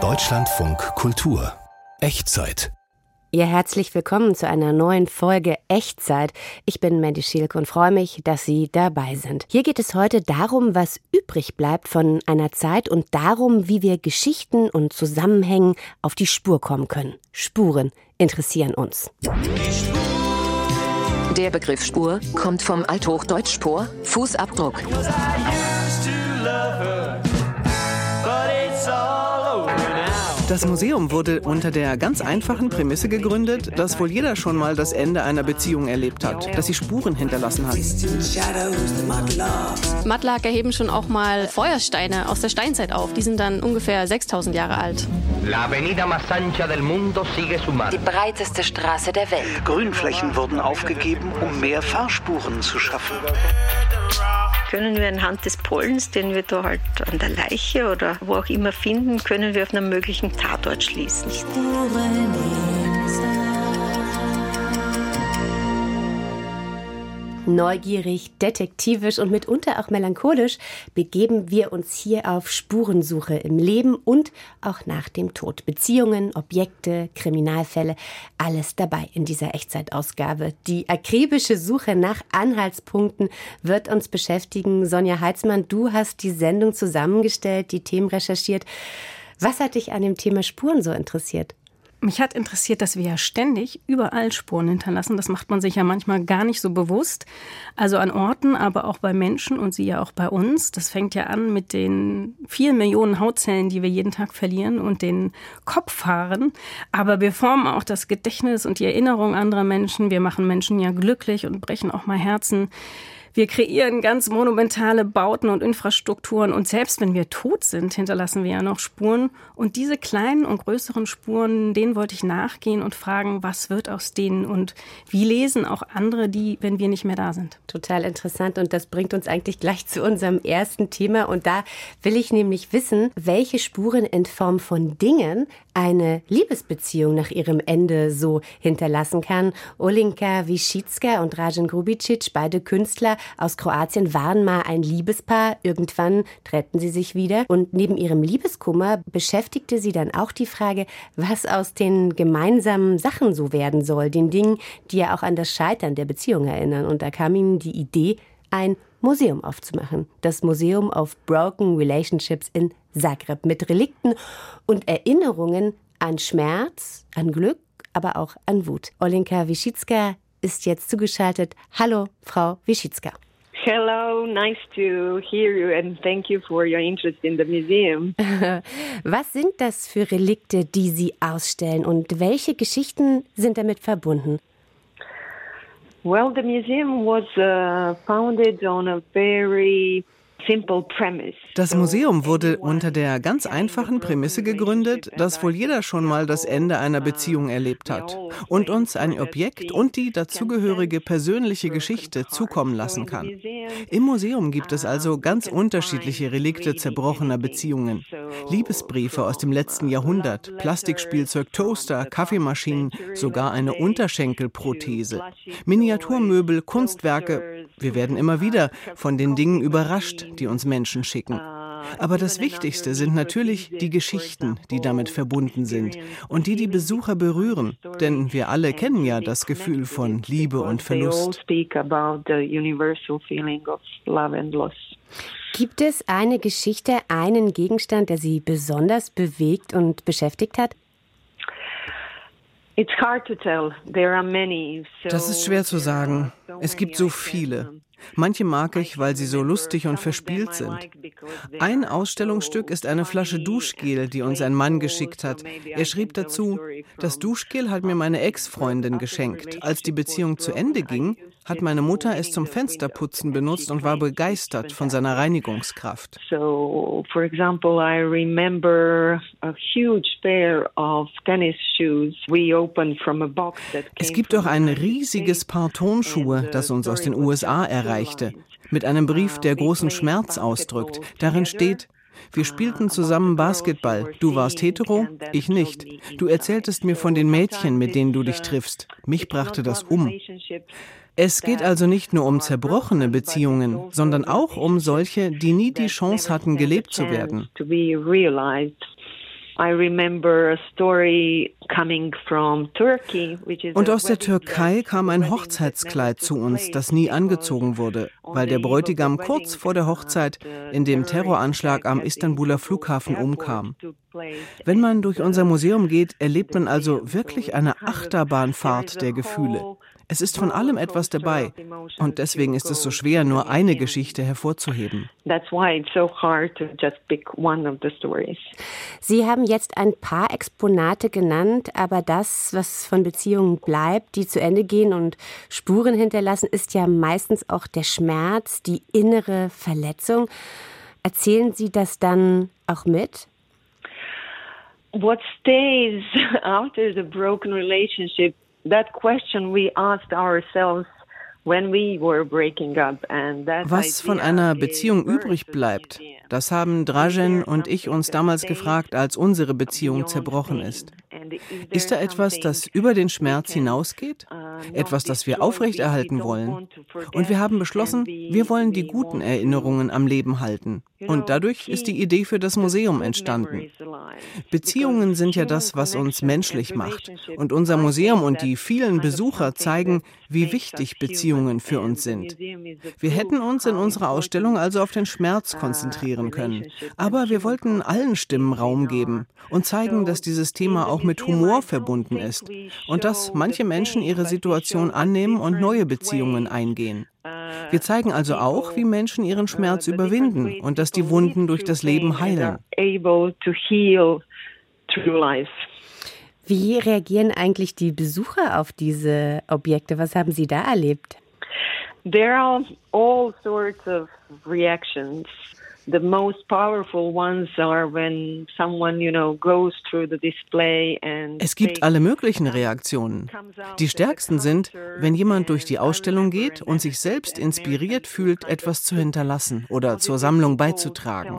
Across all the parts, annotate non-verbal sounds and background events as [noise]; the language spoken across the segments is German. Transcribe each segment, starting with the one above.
Deutschlandfunk Kultur Echtzeit ja, herzlich willkommen zu einer neuen Folge Echtzeit. Ich bin Mandy Schielke und freue mich, dass Sie dabei sind. Hier geht es heute darum, was übrig bleibt von einer Zeit und darum, wie wir Geschichten und Zusammenhängen auf die Spur kommen können. Spuren interessieren uns. Der Begriff Spur kommt vom Althochdeutsch Spur, Fußabdruck. Das Museum wurde unter der ganz einfachen Prämisse gegründet, dass wohl jeder schon mal das Ende einer Beziehung erlebt hat, dass sie Spuren hinterlassen hat. Mattlaker heben schon auch mal Feuersteine aus der Steinzeit auf. Die sind dann ungefähr 6000 Jahre alt. Die breiteste Straße der Welt. Grünflächen wurden aufgegeben, um mehr Fahrspuren zu schaffen können wir anhand des Pollens, den wir da halt an der Leiche oder wo auch immer finden, können wir auf einen möglichen Tatort schließen. Neugierig, detektivisch und mitunter auch melancholisch begeben wir uns hier auf Spurensuche im Leben und auch nach dem Tod. Beziehungen, Objekte, Kriminalfälle, alles dabei in dieser Echtzeitausgabe. Die akribische Suche nach Anhaltspunkten wird uns beschäftigen. Sonja Heitzmann, du hast die Sendung zusammengestellt, die Themen recherchiert. Was hat dich an dem Thema Spuren so interessiert? Mich hat interessiert, dass wir ja ständig überall Spuren hinterlassen. Das macht man sich ja manchmal gar nicht so bewusst. Also an Orten, aber auch bei Menschen und sie ja auch bei uns. Das fängt ja an mit den vielen Millionen Hautzellen, die wir jeden Tag verlieren und den Kopfhaaren. Aber wir formen auch das Gedächtnis und die Erinnerung anderer Menschen. Wir machen Menschen ja glücklich und brechen auch mal Herzen. Wir kreieren ganz monumentale Bauten und Infrastrukturen und selbst wenn wir tot sind, hinterlassen wir ja noch Spuren. Und diese kleinen und größeren Spuren, denen wollte ich nachgehen und fragen, was wird aus denen und wie lesen auch andere die, wenn wir nicht mehr da sind. Total interessant und das bringt uns eigentlich gleich zu unserem ersten Thema und da will ich nämlich wissen, welche Spuren in Form von Dingen eine Liebesbeziehung nach ihrem Ende so hinterlassen kann. Olinka Wischitska und Rajan Grubicic, beide Künstler aus Kroatien, waren mal ein Liebespaar. Irgendwann trennten sie sich wieder. Und neben ihrem Liebeskummer beschäftigte sie dann auch die Frage, was aus den gemeinsamen Sachen so werden soll, den Dingen, die ja auch an das Scheitern der Beziehung erinnern. Und da kam ihnen die Idee, ein Museum aufzumachen. Das Museum of Broken Relationships in Zagreb mit Relikten und Erinnerungen an Schmerz, an Glück, aber auch an Wut. Olenka Wischitska ist jetzt zugeschaltet. Hallo, Frau Wischitska. Hello, nice to hear you and thank you for your interest in the museum. [laughs] Was sind das für Relikte, die Sie ausstellen und welche Geschichten sind damit verbunden? Well, the museum was uh, founded on a very das Museum wurde unter der ganz einfachen Prämisse gegründet, dass wohl jeder schon mal das Ende einer Beziehung erlebt hat und uns ein Objekt und die dazugehörige persönliche Geschichte zukommen lassen kann. Im Museum gibt es also ganz unterschiedliche Relikte zerbrochener Beziehungen. Liebesbriefe aus dem letzten Jahrhundert, Plastikspielzeug, Toaster, Kaffeemaschinen, sogar eine Unterschenkelprothese, Miniaturmöbel, Kunstwerke. Wir werden immer wieder von den Dingen überrascht, die uns Menschen schicken. Aber das Wichtigste sind natürlich die Geschichten, die damit verbunden sind und die die Besucher berühren. Denn wir alle kennen ja das Gefühl von Liebe und Verlust. Gibt es eine Geschichte, einen Gegenstand, der Sie besonders bewegt und beschäftigt hat? Das ist schwer zu sagen. Es gibt so viele. Manche mag ich, weil sie so lustig und verspielt sind. Ein Ausstellungsstück ist eine Flasche Duschgel, die uns ein Mann geschickt hat. Er schrieb dazu, das Duschgel hat mir meine Ex-Freundin geschenkt. Als die Beziehung zu Ende ging, hat meine Mutter es zum Fensterputzen benutzt und war begeistert von seiner Reinigungskraft. So, for example, I remember a huge pair of tennis shoes we opened from a box that Es gibt auch ein riesiges Paar Tonschuhe, das uns aus den USA erreichte, mit einem Brief, der großen Schmerz ausdrückt. Darin steht, wir spielten zusammen Basketball. Du warst hetero, ich nicht. Du erzähltest mir von den Mädchen, mit denen du dich triffst. Mich brachte das um. Es geht also nicht nur um zerbrochene Beziehungen, sondern auch um solche, die nie die Chance hatten, gelebt zu werden. Und aus der Türkei kam ein Hochzeitskleid zu uns, das nie angezogen wurde, weil der Bräutigam kurz vor der Hochzeit in dem Terroranschlag am Istanbuler Flughafen umkam. Wenn man durch unser Museum geht, erlebt man also wirklich eine Achterbahnfahrt der Gefühle. Es ist von allem etwas dabei und deswegen ist es so schwer, nur eine Geschichte hervorzuheben. Sie haben jetzt ein paar Exponate genannt, aber das, was von Beziehungen bleibt, die zu Ende gehen und Spuren hinterlassen, ist ja meistens auch der Schmerz, die innere Verletzung. Erzählen Sie das dann auch mit? What stays [laughs] after the broken relationship that question we asked ourselves was von einer Beziehung übrig bleibt, das haben Dražen und ich uns damals gefragt, als unsere Beziehung zerbrochen ist. Ist da etwas, das über den Schmerz hinausgeht? Etwas, das wir aufrechterhalten wollen? Und wir haben beschlossen, wir wollen die guten Erinnerungen am Leben halten. Und dadurch ist die Idee für das Museum entstanden. Beziehungen sind ja das, was uns menschlich macht. Und unser Museum und die vielen Besucher zeigen, wie wichtig Beziehungen für uns sind. Wir hätten uns in unserer Ausstellung also auf den Schmerz konzentrieren können. Aber wir wollten allen Stimmen Raum geben und zeigen, dass dieses Thema auch mit Humor verbunden ist und dass manche Menschen ihre Situation annehmen und neue Beziehungen eingehen. Wir zeigen also auch, wie Menschen ihren Schmerz überwinden und dass die Wunden durch das Leben heilen. Wie reagieren eigentlich die Besucher auf diese Objekte? Was haben Sie da erlebt? There are all sorts of reactions. The most powerful ones are when someone, you know, goes through the display and Es gibt alle möglichen Reaktionen. Die stärksten sind, wenn jemand durch die Ausstellung geht und sich selbst inspiriert fühlt, etwas zu hinterlassen oder zur Sammlung beizutragen.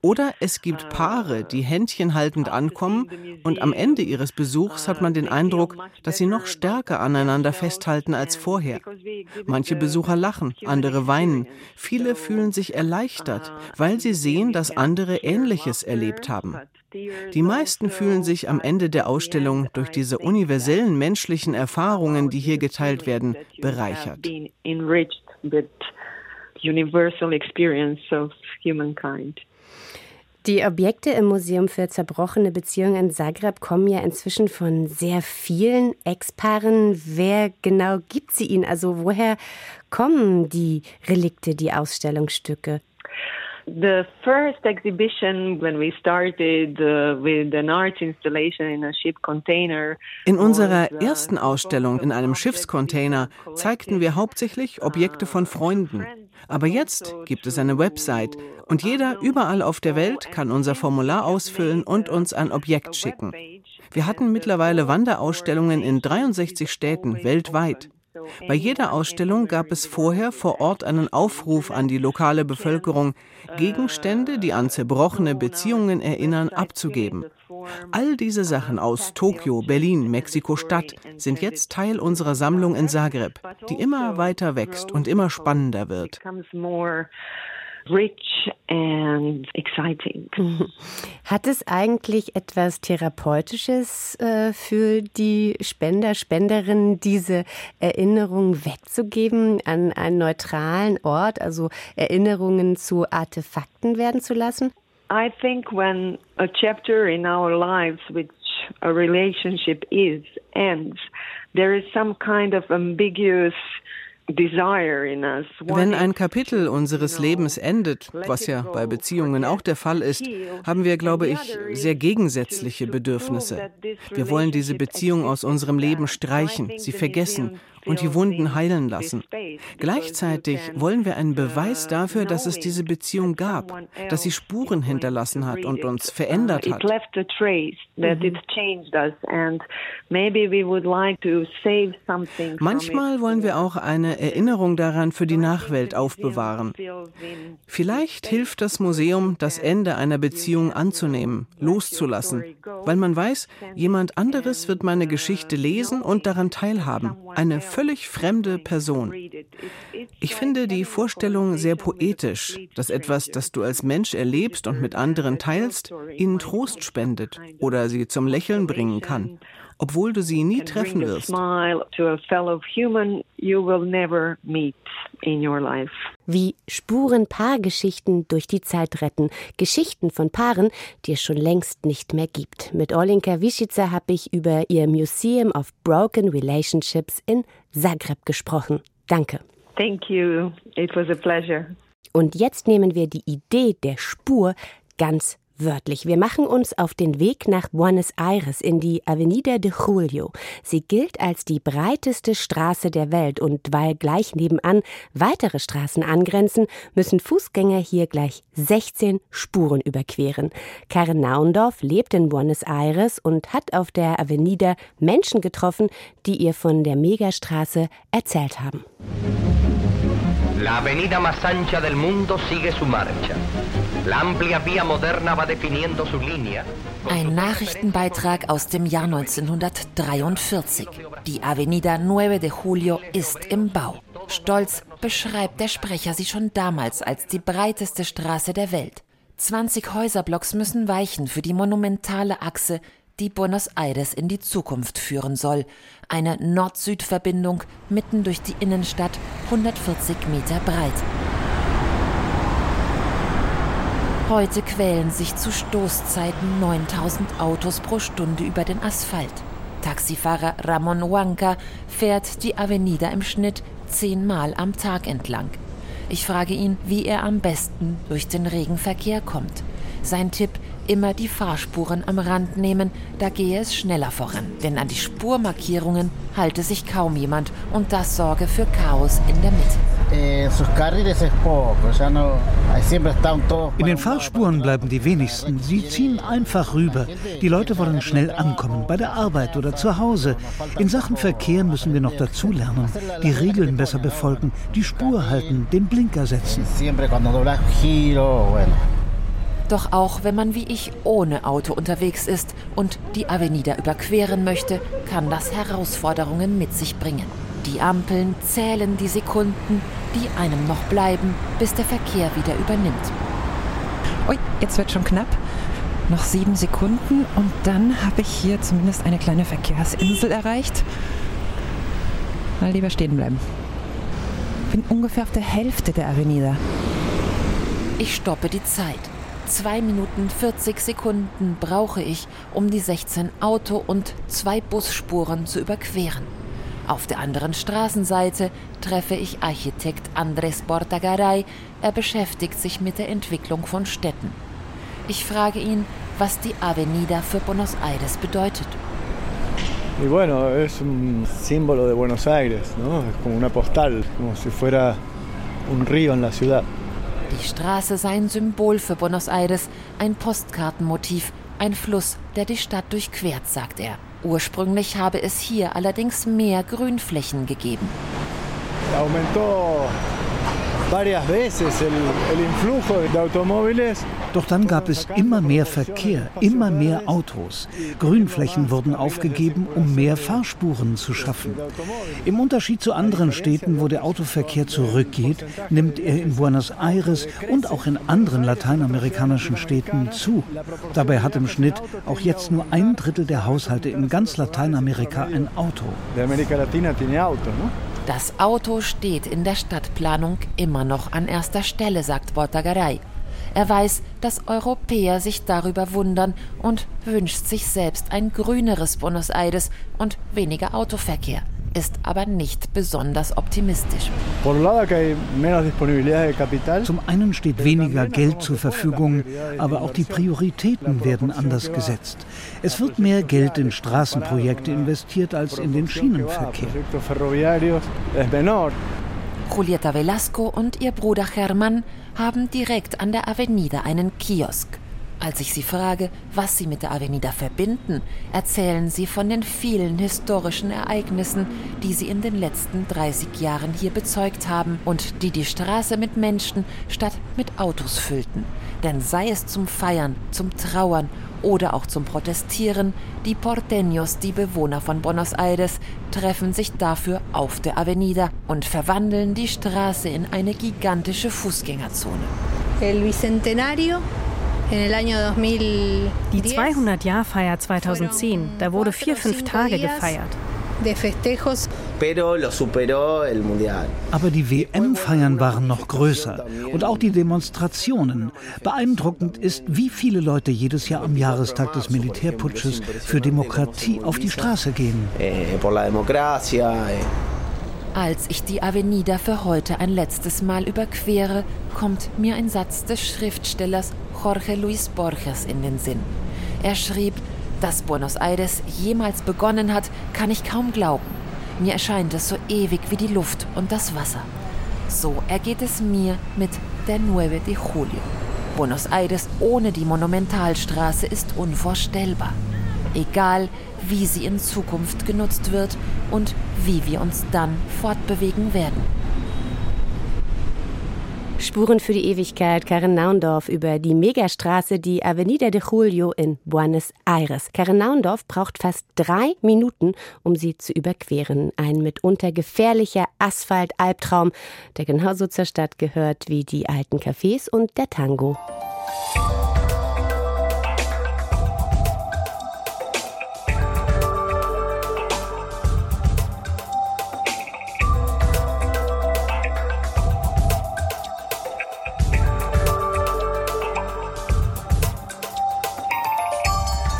Oder es gibt Paare, die Händchen haltend ankommen und am Ende ihres Besuchs hat man den Eindruck, dass sie noch stärker aneinander festhalten als vorher. Manche Besucher lachen, andere weinen. Viele fühlen sich erleichtert, weil sie sehen, dass andere Ähnliches erlebt haben. Die meisten fühlen sich am Ende der Ausstellung durch diese universellen menschlichen Erfahrungen, die hier geteilt werden, bereichert. Universal experience of humankind. Die Objekte im Museum für zerbrochene Beziehungen in Zagreb kommen ja inzwischen von sehr vielen Ex-Paaren. Wer genau gibt sie ihnen? Also woher kommen die Relikte, die Ausstellungsstücke? The first exhibition when we started uh, with an art installation in a ship container. In unserer uh, ersten Ausstellung in einem Schiffscontainer zeigten wir hauptsächlich Objekte von Freunden. Aber jetzt gibt es eine Website und jeder überall auf der Welt kann unser Formular ausfüllen und uns ein Objekt schicken. Wir hatten mittlerweile Wanderausstellungen in 63 Städten weltweit. Bei jeder Ausstellung gab es vorher vor Ort einen Aufruf an die lokale Bevölkerung, Gegenstände, die an zerbrochene Beziehungen erinnern, abzugeben. All diese Sachen aus Tokio, Berlin, Mexiko-Stadt sind jetzt Teil unserer Sammlung in Zagreb, die immer weiter wächst und immer spannender wird rich and exciting. [laughs] Hat es eigentlich etwas Therapeutisches äh, für die Spender, Spenderinnen, diese Erinnerungen wegzugeben an einen neutralen Ort, also Erinnerungen zu Artefakten werden zu lassen? I think when a chapter in our lives, which a relationship is, ends, there is some kind of ambiguous wenn ein Kapitel unseres Lebens endet, was ja bei Beziehungen auch der Fall ist, haben wir, glaube ich, sehr gegensätzliche Bedürfnisse. Wir wollen diese Beziehung aus unserem Leben streichen, sie vergessen und die Wunden heilen lassen. Gleichzeitig wollen wir einen Beweis dafür, dass es diese Beziehung gab, dass sie Spuren hinterlassen hat und uns verändert hat. Manchmal wollen wir auch eine Erinnerung daran für die Nachwelt aufbewahren. Vielleicht hilft das Museum, das Ende einer Beziehung anzunehmen, loszulassen, weil man weiß, jemand anderes wird meine Geschichte lesen und daran teilhaben. Eine völlig fremde Person. Ich finde die Vorstellung sehr poetisch, dass etwas, das du als Mensch erlebst und mit anderen teilst, ihnen Trost spendet oder sie zum Lächeln bringen kann obwohl du sie nie treffen wirst. Wie Spurenpaargeschichten durch die Zeit retten. Geschichten von Paaren, die es schon längst nicht mehr gibt. Mit Olinka Wischica habe ich über ihr Museum of Broken Relationships in Zagreb gesprochen. Danke. Thank you. It was a pleasure. Und jetzt nehmen wir die Idee der Spur ganz wörtlich. Wir machen uns auf den Weg nach Buenos Aires in die Avenida de Julio. Sie gilt als die breiteste Straße der Welt und weil gleich nebenan weitere Straßen angrenzen, müssen Fußgänger hier gleich 16 Spuren überqueren. Karen Naundorf lebt in Buenos Aires und hat auf der Avenida Menschen getroffen, die ihr von der Megastraße erzählt haben. La avenida más ancha del mundo sigue su marcha. Ein Nachrichtenbeitrag aus dem Jahr 1943. Die Avenida 9 de Julio ist im Bau. Stolz beschreibt der Sprecher sie schon damals als die breiteste Straße der Welt. 20 Häuserblocks müssen weichen für die monumentale Achse die Buenos Aires in die Zukunft führen soll. Eine Nord-Süd-Verbindung mitten durch die Innenstadt, 140 Meter breit. Heute quälen sich zu Stoßzeiten 9000 Autos pro Stunde über den Asphalt. Taxifahrer Ramon Huanca fährt die Avenida im Schnitt zehnmal am Tag entlang. Ich frage ihn, wie er am besten durch den Regenverkehr kommt. Sein Tipp, immer die Fahrspuren am Rand nehmen, da gehe es schneller voran. Denn an die Spurmarkierungen halte sich kaum jemand und das sorge für Chaos in der Mitte. In den Fahrspuren bleiben die wenigsten. Sie ziehen einfach rüber. Die Leute wollen schnell ankommen, bei der Arbeit oder zu Hause. In Sachen Verkehr müssen wir noch dazulernen. Die Regeln besser befolgen, die Spur halten, den Blinker setzen. Doch auch wenn man wie ich ohne Auto unterwegs ist und die Avenida überqueren möchte, kann das Herausforderungen mit sich bringen. Die Ampeln zählen die Sekunden, die einem noch bleiben, bis der Verkehr wieder übernimmt. Ui, jetzt wird schon knapp. Noch sieben Sekunden und dann habe ich hier zumindest eine kleine Verkehrsinsel erreicht. Mal lieber stehen bleiben. Bin ungefähr auf der Hälfte der Avenida. Ich stoppe die Zeit. Zwei Minuten 40 Sekunden brauche ich, um die 16 Auto- und zwei Busspuren zu überqueren. Auf der anderen Straßenseite treffe ich Architekt Andres Bortagaray. Er beschäftigt sich mit der Entwicklung von Städten. Ich frage ihn, was die Avenida für Buenos Aires bedeutet. Y bueno, es un símbolo de Buenos Aires, ¿no? Es como una postal, como si fuera un río en la ciudad. Die Straße sei ein Symbol für Buenos Aires, ein Postkartenmotiv, ein Fluss, der die Stadt durchquert, sagt er. Ursprünglich habe es hier allerdings mehr Grünflächen gegeben. Varias veces el, el influjo de automóviles doch dann gab es immer mehr Verkehr, immer mehr Autos. Grünflächen wurden aufgegeben, um mehr Fahrspuren zu schaffen. Im Unterschied zu anderen Städten, wo der Autoverkehr zurückgeht, nimmt er in Buenos Aires und auch in anderen lateinamerikanischen Städten zu. Dabei hat im Schnitt auch jetzt nur ein Drittel der Haushalte in ganz Lateinamerika ein Auto. Das Auto steht in der Stadtplanung immer noch an erster Stelle, sagt Bortagaray. Er weiß, dass Europäer sich darüber wundern und wünscht sich selbst ein grüneres Buenos Aires und weniger Autoverkehr ist aber nicht besonders optimistisch. Zum einen steht weniger Geld zur Verfügung, aber auch die Prioritäten werden anders gesetzt. Es wird mehr Geld in Straßenprojekte investiert als in den Schienenverkehr. Julieta Velasco und ihr Bruder Hermann haben direkt an der Avenida einen Kiosk. Als ich sie frage, was sie mit der Avenida verbinden, erzählen sie von den vielen historischen Ereignissen, die sie in den letzten 30 Jahren hier bezeugt haben und die die Straße mit Menschen statt mit Autos füllten. Denn sei es zum Feiern, zum Trauern oder auch zum Protestieren. Die Porteños, die Bewohner von Buenos Aires, treffen sich dafür auf der Avenida und verwandeln die Straße in eine gigantische Fußgängerzone. El Bicentenario die 200-Jahr-Feier 2010, da wurde vier, fünf Tage gefeiert. Aber die WM-Feiern waren noch größer und auch die Demonstrationen. Beeindruckend ist, wie viele Leute jedes Jahr am Jahrestag des Militärputsches für Demokratie auf die Straße gehen. Eh, eh. Als ich die Avenida für heute ein letztes Mal überquere, kommt mir ein Satz des Schriftstellers Jorge Luis Borges in den Sinn. Er schrieb, dass Buenos Aires jemals begonnen hat, kann ich kaum glauben. Mir erscheint es so ewig wie die Luft und das Wasser. So ergeht es mir mit der 9 de Julio. Buenos Aires ohne die Monumentalstraße ist unvorstellbar. Egal, wie sie in Zukunft genutzt wird und wie wir uns dann fortbewegen werden. Spuren für die Ewigkeit, Karin Naundorf über die Megastraße, die Avenida de Julio in Buenos Aires. Karin Naundorf braucht fast drei Minuten, um sie zu überqueren. Ein mitunter gefährlicher Asphalt-Albtraum, der genauso zur Stadt gehört wie die alten Cafés und der Tango.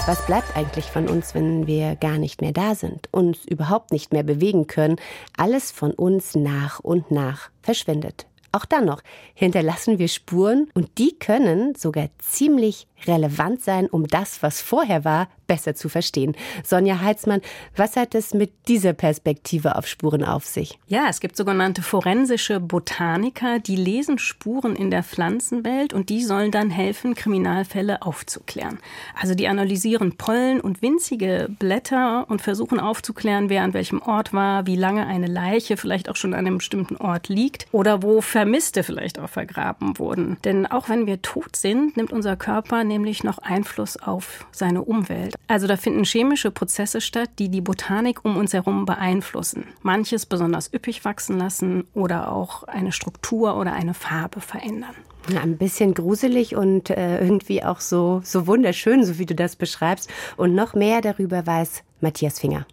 Was bleibt eigentlich von uns, wenn wir gar nicht mehr da sind, uns überhaupt nicht mehr bewegen können? Alles von uns nach und nach verschwindet. Auch dann noch hinterlassen wir Spuren und die können sogar ziemlich relevant sein, um das, was vorher war, besser zu verstehen. Sonja Heitzmann, was hat es mit dieser Perspektive auf Spuren auf sich? Ja, es gibt sogenannte forensische Botaniker, die lesen Spuren in der Pflanzenwelt und die sollen dann helfen, Kriminalfälle aufzuklären. Also die analysieren Pollen und winzige Blätter und versuchen aufzuklären, wer an welchem Ort war, wie lange eine Leiche vielleicht auch schon an einem bestimmten Ort liegt oder wo Vermisste vielleicht auch vergraben wurden. Denn auch wenn wir tot sind, nimmt unser Körper nämlich noch Einfluss auf seine Umwelt. Also da finden chemische Prozesse statt, die die Botanik um uns herum beeinflussen. Manches besonders üppig wachsen lassen oder auch eine Struktur oder eine Farbe verändern. Ein bisschen gruselig und äh, irgendwie auch so, so wunderschön, so wie du das beschreibst. Und noch mehr darüber weiß Matthias Finger.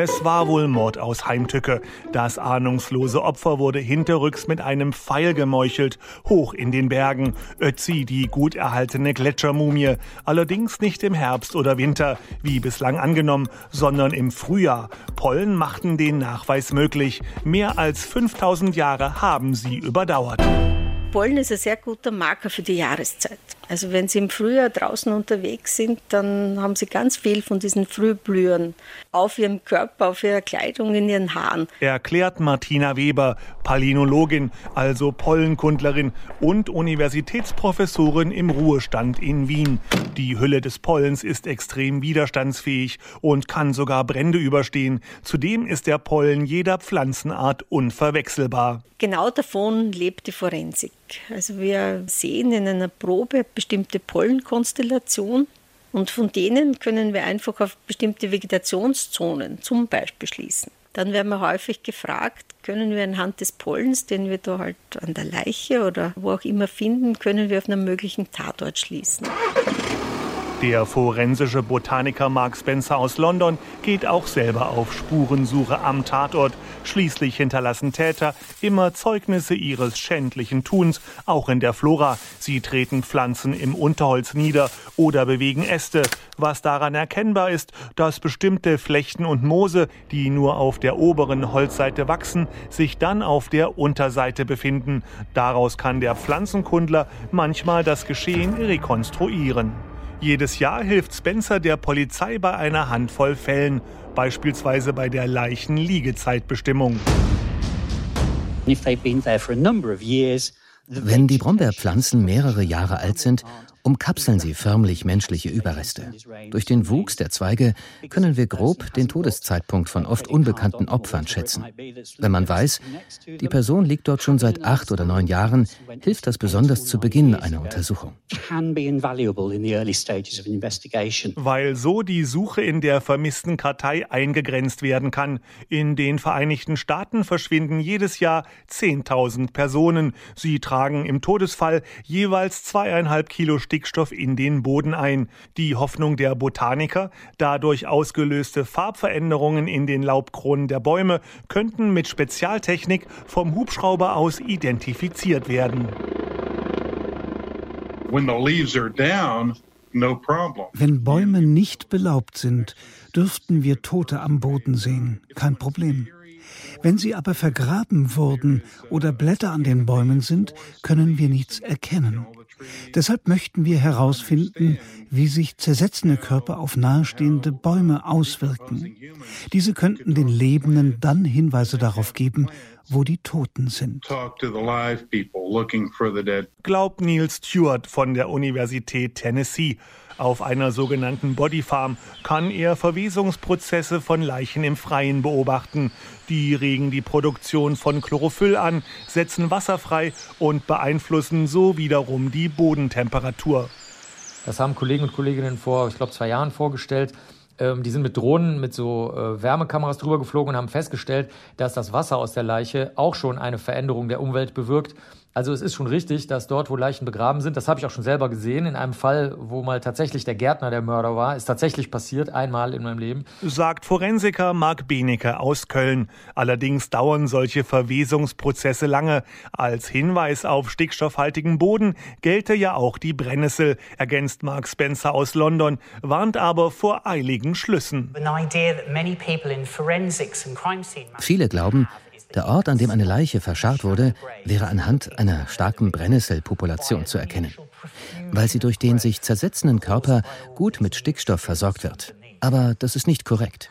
Es war wohl Mord aus Heimtücke. Das ahnungslose Opfer wurde hinterrücks mit einem Pfeil gemeuchelt, hoch in den Bergen. Ötzi, die gut erhaltene Gletschermumie. Allerdings nicht im Herbst oder Winter, wie bislang angenommen, sondern im Frühjahr. Pollen machten den Nachweis möglich. Mehr als 5000 Jahre haben sie überdauert. Pollen ist ein sehr guter Marker für die Jahreszeit. Also wenn Sie im Frühjahr draußen unterwegs sind, dann haben Sie ganz viel von diesen Frühblühern auf Ihrem Körper, auf Ihrer Kleidung, in Ihren Haaren. Erklärt Martina Weber, Palinologin, also Pollenkundlerin und Universitätsprofessorin im Ruhestand in Wien. Die Hülle des Pollens ist extrem widerstandsfähig und kann sogar Brände überstehen. Zudem ist der Pollen jeder Pflanzenart unverwechselbar. Genau davon lebt die Forensik. Also wir sehen in einer Probe bestimmte Pollenkonstellation und von denen können wir einfach auf bestimmte Vegetationszonen zum Beispiel schließen. Dann werden wir häufig gefragt, können wir anhand des Pollens, den wir da halt an der Leiche oder wo auch immer finden, können wir auf einen möglichen Tatort schließen. Der forensische Botaniker Mark Spencer aus London geht auch selber auf Spurensuche am Tatort. Schließlich hinterlassen Täter immer Zeugnisse ihres schändlichen Tuns, auch in der Flora. Sie treten Pflanzen im Unterholz nieder oder bewegen Äste, was daran erkennbar ist, dass bestimmte Flechten und Moose, die nur auf der oberen Holzseite wachsen, sich dann auf der Unterseite befinden. Daraus kann der Pflanzenkundler manchmal das Geschehen rekonstruieren. Jedes Jahr hilft Spencer der Polizei bei einer Handvoll Fällen, beispielsweise bei der Leichenliegezeitbestimmung. Wenn die Brombeerpflanzen mehrere Jahre alt sind umkapseln sie förmlich menschliche Überreste. Durch den Wuchs der Zweige können wir grob den Todeszeitpunkt von oft unbekannten Opfern schätzen. Wenn man weiß, die Person liegt dort schon seit acht oder neun Jahren, hilft das besonders zu Beginn einer Untersuchung. Weil so die Suche in der vermissten Kartei eingegrenzt werden kann. In den Vereinigten Staaten verschwinden jedes Jahr 10.000 Personen. Sie tragen im Todesfall jeweils zweieinhalb Kilo Stickstoff in den Boden ein. Die Hoffnung der Botaniker, dadurch ausgelöste Farbveränderungen in den Laubkronen der Bäume könnten mit Spezialtechnik vom Hubschrauber aus identifiziert werden. Wenn Bäume nicht belaubt sind, dürften wir Tote am Boden sehen. Kein Problem. Wenn sie aber vergraben wurden oder Blätter an den Bäumen sind, können wir nichts erkennen. Deshalb möchten wir herausfinden, wie sich zersetzende Körper auf nahestehende Bäume auswirken. Diese könnten den Lebenden dann Hinweise darauf geben, wo die Toten sind. Glaubt Neil Stewart von der Universität Tennessee. Auf einer sogenannten Bodyfarm kann er Verwesungsprozesse von Leichen im Freien beobachten. Die regen die Produktion von Chlorophyll an, setzen Wasser frei und beeinflussen so wiederum die Bodentemperatur. Das haben Kollegen und Kolleginnen vor, ich glaube, zwei Jahren vorgestellt. Ähm, die sind mit Drohnen, mit so äh, Wärmekameras drüber geflogen und haben festgestellt, dass das Wasser aus der Leiche auch schon eine Veränderung der Umwelt bewirkt. Also es ist schon richtig, dass dort, wo Leichen begraben sind, das habe ich auch schon selber gesehen, in einem Fall, wo mal tatsächlich der Gärtner der Mörder war, ist tatsächlich passiert, einmal in meinem Leben. Sagt Forensiker Marc Benecke aus Köln. Allerdings dauern solche Verwesungsprozesse lange. Als Hinweis auf stickstoffhaltigen Boden gelte ja auch die Brennnessel, ergänzt Mark Spencer aus London, warnt aber vor eiligen Schlüssen. Viele glauben, der Ort, an dem eine Leiche verscharrt wurde, wäre anhand einer starken Brennnesselpopulation zu erkennen, weil sie durch den sich zersetzenden Körper gut mit Stickstoff versorgt wird. Aber das ist nicht korrekt.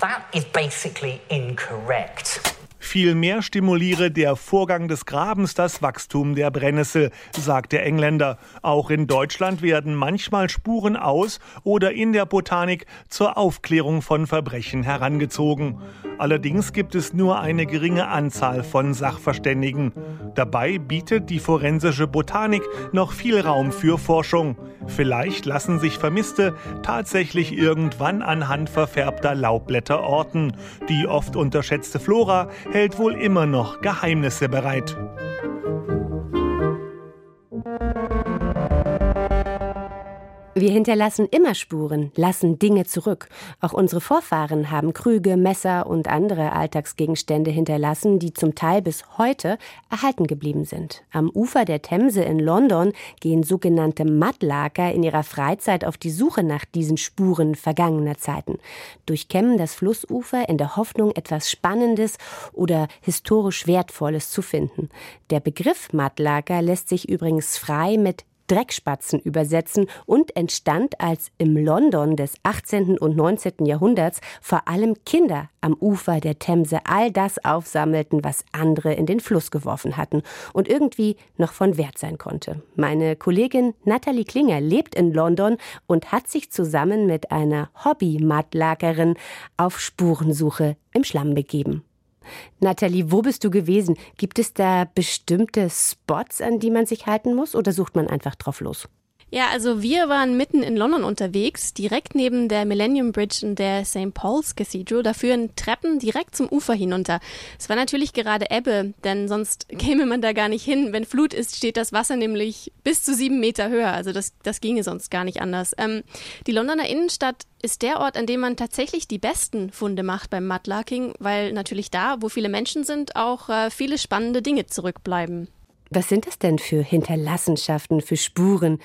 That is basically incorrect. Vielmehr stimuliere der Vorgang des Grabens das Wachstum der Brennnessel, sagt der Engländer. Auch in Deutschland werden manchmal Spuren aus oder in der Botanik zur Aufklärung von Verbrechen herangezogen. Allerdings gibt es nur eine geringe Anzahl von Sachverständigen. Dabei bietet die forensische Botanik noch viel Raum für Forschung. Vielleicht lassen sich Vermisste tatsächlich irgendwann anhand verfärbter Laubblätter orten. Die oft unterschätzte Flora hält wohl immer noch Geheimnisse bereit. Wir hinterlassen immer Spuren, lassen Dinge zurück. Auch unsere Vorfahren haben Krüge, Messer und andere Alltagsgegenstände hinterlassen, die zum Teil bis heute erhalten geblieben sind. Am Ufer der Themse in London gehen sogenannte Mattlaker in ihrer Freizeit auf die Suche nach diesen Spuren vergangener Zeiten, durchkämmen das Flussufer in der Hoffnung, etwas Spannendes oder historisch Wertvolles zu finden. Der Begriff Mattlaker lässt sich übrigens frei mit Dreckspatzen übersetzen und entstand, als im London des 18. und 19. Jahrhunderts vor allem Kinder am Ufer der Themse all das aufsammelten, was andere in den Fluss geworfen hatten und irgendwie noch von Wert sein konnte. Meine Kollegin Natalie Klinger lebt in London und hat sich zusammen mit einer Hobby-Mattlagerin auf Spurensuche im Schlamm begeben. Nathalie, wo bist du gewesen? Gibt es da bestimmte Spots, an die man sich halten muss oder sucht man einfach drauf los? Ja, also wir waren mitten in London unterwegs, direkt neben der Millennium Bridge und der St. Paul's Cathedral. Da führen Treppen direkt zum Ufer hinunter. Es war natürlich gerade Ebbe, denn sonst [laughs] käme man da gar nicht hin. Wenn Flut ist, steht das Wasser nämlich bis zu sieben Meter höher. Also das, das ginge sonst gar nicht anders. Ähm, die Londoner Innenstadt ist der Ort, an dem man tatsächlich die besten Funde macht beim Mudlarking, weil natürlich da, wo viele Menschen sind, auch äh, viele spannende Dinge zurückbleiben. Was sind das denn für Hinterlassenschaften, für Spuren,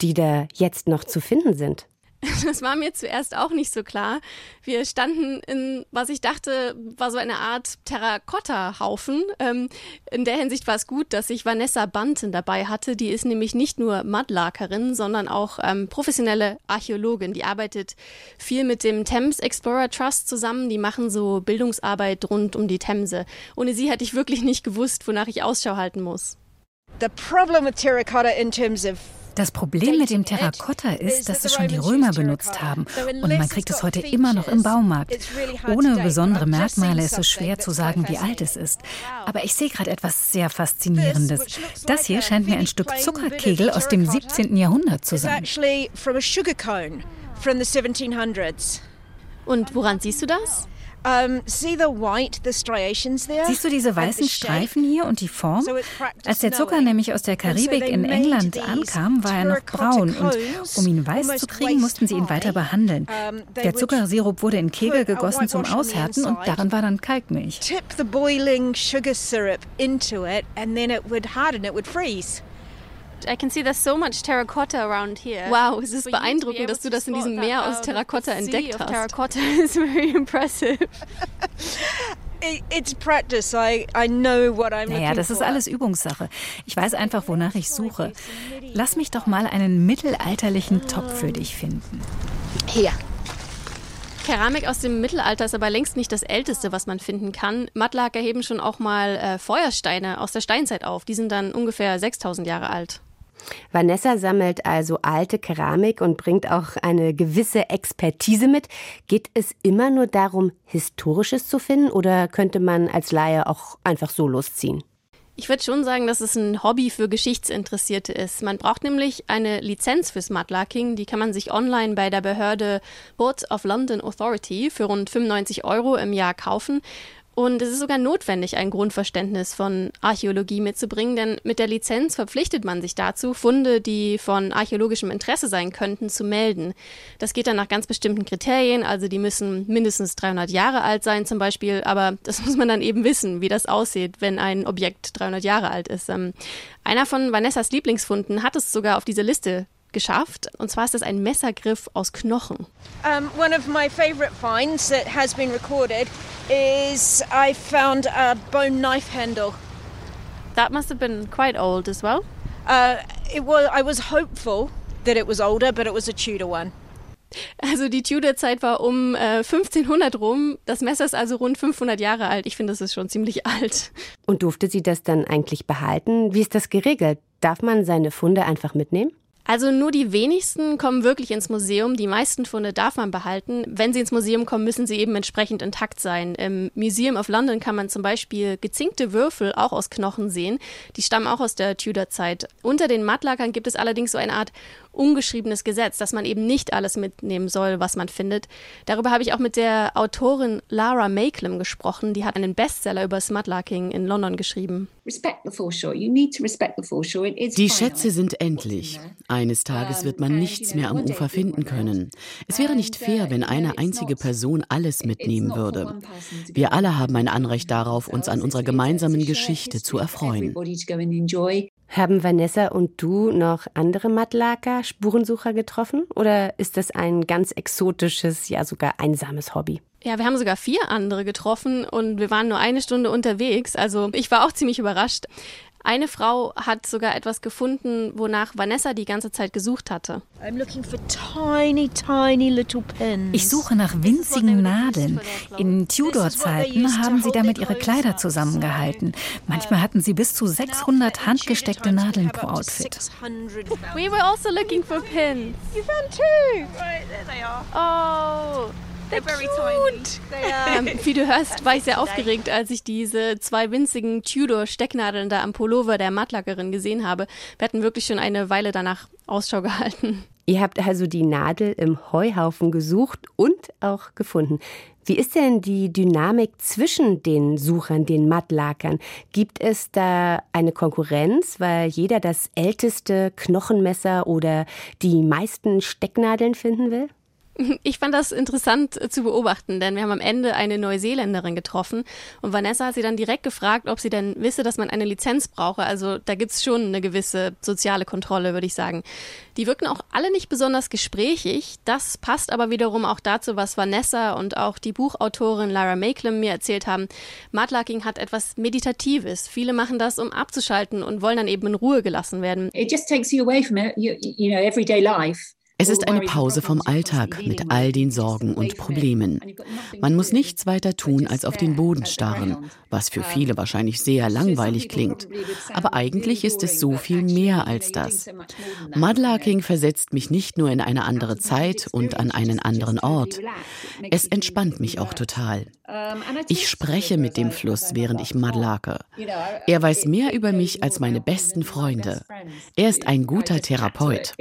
die da jetzt noch zu finden sind? [laughs] Das war mir zuerst auch nicht so klar. Wir standen in, was ich dachte, war so eine Art Terrakotta-Haufen. Ähm, in der Hinsicht war es gut, dass ich Vanessa Banten dabei hatte. Die ist nämlich nicht nur Mudlarkerin, sondern auch ähm, professionelle Archäologin. Die arbeitet viel mit dem Thames Explorer Trust zusammen. Die machen so Bildungsarbeit rund um die Themse. Ohne sie hätte ich wirklich nicht gewusst, wonach ich Ausschau halten muss. Das Problem mit dem Terrakotta ist, dass es schon die Römer benutzt haben und man kriegt es heute immer noch im Baumarkt. Ohne besondere Merkmale ist es schwer zu sagen, wie alt es ist. Aber ich sehe gerade etwas sehr Faszinierendes. Das hier scheint mir ein Stück Zuckerkegel aus dem 17. Jahrhundert zu sein. Und woran siehst du das? Siehst du diese weißen Streifen hier und die Form? Als der Zucker nämlich aus der Karibik in England ankam, war er noch braun und um ihn weiß zu kriegen, mussten sie ihn weiter behandeln. Der Zuckersirup wurde in Kegel gegossen zum Aushärten und darin war dann Kalkmilch. Tip the boiling sugar syrup into it and then it would harden, it would freeze. I can see there's so much terracotta around here. Wow, es ist beeindruckend, dass du das in diesem Meer aus Terrakotta entdeckt hast. Terracotta [laughs] is very impressive. [laughs] It's practice. I, I know what I'm naja, das ist alles Übungssache. Ich weiß einfach, wonach ich suche. Lass mich doch mal einen mittelalterlichen Topf für dich finden. Hier. Keramik aus dem Mittelalter ist aber längst nicht das älteste, was man finden kann. Mattlaker heben schon auch mal äh, Feuersteine aus der Steinzeit auf. Die sind dann ungefähr 6000 Jahre alt. Vanessa sammelt also alte Keramik und bringt auch eine gewisse Expertise mit. Geht es immer nur darum, Historisches zu finden oder könnte man als Laie auch einfach so losziehen? Ich würde schon sagen, dass es ein Hobby für Geschichtsinteressierte ist. Man braucht nämlich eine Lizenz fürs Mudlarking. Die kann man sich online bei der Behörde Port of London Authority für rund 95 Euro im Jahr kaufen. Und es ist sogar notwendig, ein Grundverständnis von Archäologie mitzubringen, denn mit der Lizenz verpflichtet man sich dazu, Funde, die von archäologischem Interesse sein könnten, zu melden. Das geht dann nach ganz bestimmten Kriterien, also die müssen mindestens 300 Jahre alt sein zum Beispiel, aber das [laughs] muss man dann eben wissen, wie das aussieht, wenn ein Objekt 300 Jahre alt ist. Ähm, einer von Vanessas Lieblingsfunden hat es sogar auf diese Liste geschafft. Und zwar ist das ein Messergriff aus Knochen. Um, one of my favorite finds that has been recorded is I found a bone knife handle. That must have been quite old as well. Uh, it was. I was hopeful that it was older, but it was a Tudor one. Also die Tudor-Zeit war um äh, 1500 rum. Das Messer ist also rund 500 Jahre alt. Ich finde, das ist schon ziemlich [laughs] alt. Und durfte sie das dann eigentlich behalten? Wie ist das geregelt? Darf man seine Funde einfach mitnehmen? Also nur die wenigsten kommen wirklich ins Museum. Die meisten Funde darf man behalten. Wenn sie ins Museum kommen, müssen sie eben entsprechend intakt sein. Im Museum of London kann man zum Beispiel gezinkte Würfel auch aus Knochen sehen. Die stammen auch aus der Tudor-Zeit. Unter den Mattlakern gibt es allerdings so eine Art ungeschriebenes Gesetz, dass man eben nicht alles mitnehmen soll, was man findet. Darüber habe ich auch mit der Autorin Lara Makelem gesprochen. Die hat einen Bestseller über Smutlarking in London geschrieben. Die Schätze sind endlich. Eines Tages wird man nichts mehr am Ufer finden können. Es wäre nicht fair, wenn eine einzige Person alles mitnehmen würde. Wir alle haben ein Anrecht darauf, uns an unserer gemeinsamen Geschichte zu erfreuen. Haben Vanessa und du noch andere Matlaker, Spurensucher getroffen? Oder ist das ein ganz exotisches, ja sogar einsames Hobby? Ja, wir haben sogar vier andere getroffen und wir waren nur eine Stunde unterwegs. Also ich war auch ziemlich überrascht. Eine Frau hat sogar etwas gefunden, wonach Vanessa die ganze Zeit gesucht hatte. Tiny, tiny ich suche nach winzigen Nadeln. In Tudor-Zeiten haben sie damit ihre Kleider zusammengehalten. Manchmal hatten sie bis zu 600 handgesteckte Nadeln pro Outfit. We were also looking for pins. You found two. Right, there they are. Oh. Ähm, wie du hörst, war ich sehr aufgeregt, als ich diese zwei winzigen Tudor-Stecknadeln da am Pullover der Mattlackerin gesehen habe. Wir hatten wirklich schon eine Weile danach Ausschau gehalten. Ihr habt also die Nadel im Heuhaufen gesucht und auch gefunden. Wie ist denn die Dynamik zwischen den Suchern, den Mattlakern? Gibt es da eine Konkurrenz, weil jeder das älteste Knochenmesser oder die meisten Stecknadeln finden will? Ich fand das interessant zu beobachten, denn wir haben am Ende eine Neuseeländerin getroffen und Vanessa hat sie dann direkt gefragt, ob sie denn wisse, dass man eine Lizenz brauche. Also da gibt's schon eine gewisse soziale Kontrolle, würde ich sagen. Die wirken auch alle nicht besonders gesprächig. Das passt aber wiederum auch dazu, was Vanessa und auch die Buchautorin Lara Makelem mir erzählt haben. Mudlarking hat etwas Meditatives. Viele machen das, um abzuschalten und wollen dann eben in Ruhe gelassen werden. It just takes you away from it, you, you know, everyday life. Es ist eine Pause vom Alltag mit all den Sorgen und Problemen. Man muss nichts weiter tun, als auf den Boden starren, was für viele wahrscheinlich sehr langweilig klingt. Aber eigentlich ist es so viel mehr als das. Mudlarking versetzt mich nicht nur in eine andere Zeit und an einen anderen Ort. Es entspannt mich auch total. Ich spreche mit dem Fluss, während ich mudlarke. Er weiß mehr über mich als meine besten Freunde. Er ist ein guter Therapeut.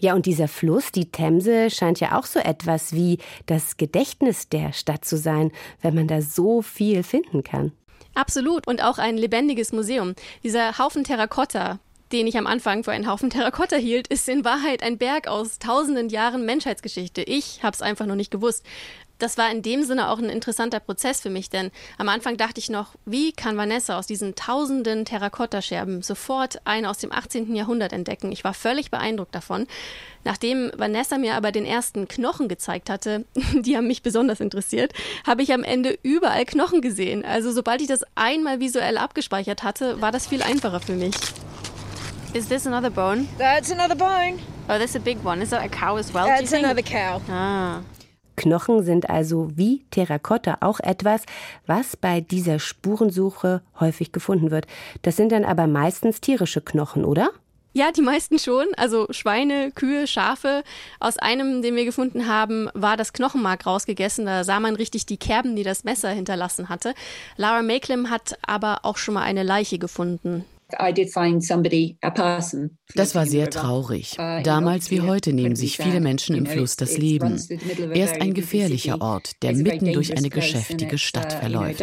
Ja, und dieser Fluss, die Themse, scheint ja auch so etwas wie das Gedächtnis der Stadt zu sein, wenn man da so viel finden kann. Absolut. Und auch ein lebendiges Museum. Dieser Haufen Terrakotta, den ich am Anfang für einen Haufen Terrakotta hielt, ist in Wahrheit ein Berg aus tausenden Jahren Menschheitsgeschichte. Ich habe es einfach noch nicht gewusst das war in dem Sinne auch ein interessanter Prozess für mich, denn am Anfang dachte ich noch, wie kann Vanessa aus diesen tausenden Terrakottascherben sofort eine aus dem 18. Jahrhundert entdecken? Ich war völlig beeindruckt davon. Nachdem Vanessa mir aber den ersten Knochen gezeigt hatte, [laughs] die haben mich besonders interessiert, habe ich am Ende überall Knochen gesehen. Also sobald ich das einmal visuell abgespeichert hatte, war das viel einfacher für mich. Is this another bone? That's another bone. Oh, that's a big one. Is that a cow as well? That's another cow. Ah. Knochen sind also wie Terrakotta auch etwas, was bei dieser Spurensuche häufig gefunden wird. Das sind dann aber meistens tierische Knochen, oder? Ja, die meisten schon. Also Schweine, Kühe, Schafe. Aus einem, den wir gefunden haben, war das Knochenmark rausgegessen. Da sah man richtig die Kerben, die das Messer hinterlassen hatte. Lara Makelem hat aber auch schon mal eine Leiche gefunden. Das war sehr traurig. Uh, Damals wie heute nehmen sich viele Menschen im Fluss das Leben. Er ist ein gefährlicher Ort, der mitten durch eine geschäftige Stadt uh, verläuft.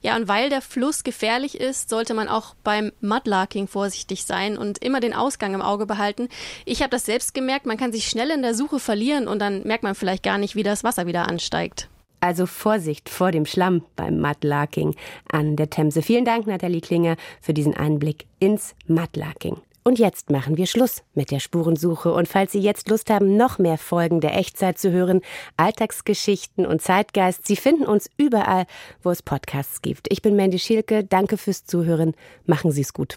Ja, und weil der Fluss gefährlich ist, sollte man auch beim Mudlarking vorsichtig sein und immer den Ausgang im Auge behalten. Ich habe das selbst gemerkt, man kann sich schnell in der Suche verlieren und dann merkt man vielleicht gar nicht, wie das Wasser wieder ansteigt. Also Vorsicht vor dem Schlamm beim Mudlarking an der Themse. Vielen Dank, Nathalie Klinger, für diesen Einblick ins Mudlarking. Und jetzt machen wir Schluss mit der Spurensuche. Und falls Sie jetzt Lust haben, noch mehr Folgen der Echtzeit zu hören, Alltagsgeschichten und Zeitgeist, Sie finden uns überall, wo es Podcasts gibt. Ich bin Mandy Schielke. Danke fürs Zuhören. Machen Sie es gut.